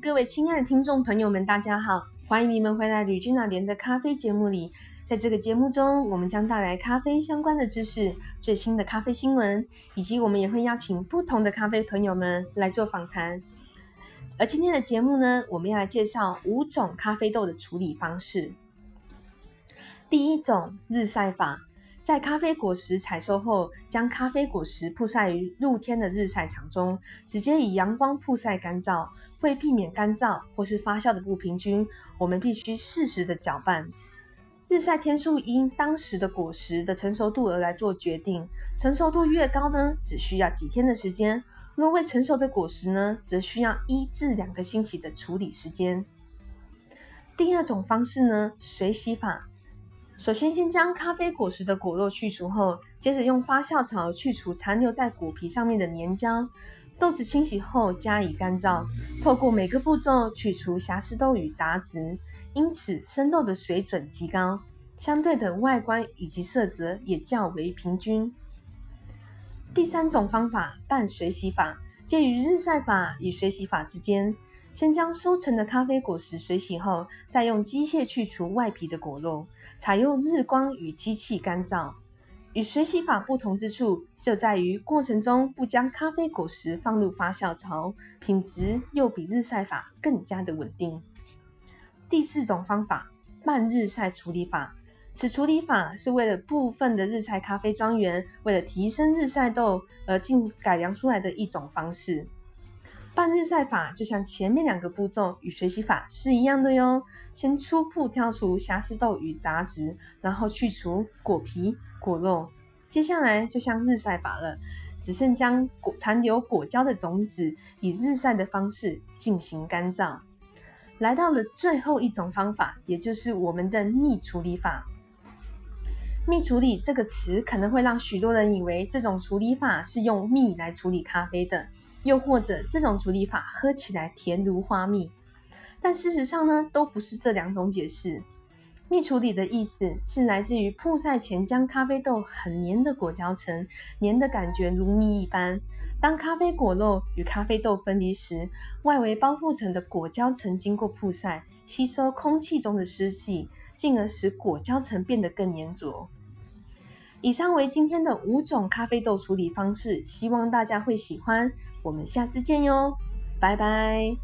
各位亲爱的听众朋友们，大家好，欢迎你们回来吕君娜莲的咖啡节目里。在这个节目中，我们将带来咖啡相关的知识、最新的咖啡新闻，以及我们也会邀请不同的咖啡朋友们来做访谈。而今天的节目呢，我们要来介绍五种咖啡豆的处理方式。第一种日晒法。在咖啡果实采收后，将咖啡果实曝晒于露天的日晒场中，直接以阳光曝晒干燥，为避免干燥或是发酵的不平均，我们必须适时的搅拌。日晒天数因当时的果实的成熟度而来做决定，成熟度越高呢，只需要几天的时间；若未成熟的果实呢，则需要一至两个星期的处理时间。第二种方式呢，水洗法。首先，先将咖啡果实的果肉去除后，接着用发酵槽去除残留在果皮上面的粘胶。豆子清洗后加以干燥，透过每个步骤去除瑕疵豆与杂质，因此生豆的水准极高，相对的外观以及色泽也较为平均。第三种方法半水洗法，介于日晒法与水洗法之间。先将收成的咖啡果实水洗后，再用机械去除外皮的果肉，采用日光与机器干燥。与水洗法不同之处就在于过程中不将咖啡果实放入发酵槽，品质又比日晒法更加的稳定。第四种方法半日晒处理法，此处理法是为了部分的日晒咖啡庄园为了提升日晒豆而进改良出来的一种方式。半日晒法就像前面两个步骤与水洗法是一样的哟。先初步挑除瑕疵豆与杂质，然后去除果皮、果肉。接下来就像日晒法了，只剩将果残留果胶的种子以日晒的方式进行干燥。来到了最后一种方法，也就是我们的密处理法。密处理这个词可能会让许多人以为这种处理法是用蜜来处理咖啡的。又或者这种处理法喝起来甜如花蜜，但事实上呢，都不是这两种解释。蜜处理的意思是来自于曝晒前将咖啡豆很黏的果胶层，黏的感觉如蜜一般。当咖啡果肉与咖啡豆分离时，外围包覆层的果胶层经过曝晒，吸收空气中的湿气，进而使果胶层变得更粘着。以上为今天的五种咖啡豆处理方式，希望大家会喜欢。我们下次见哟，拜拜。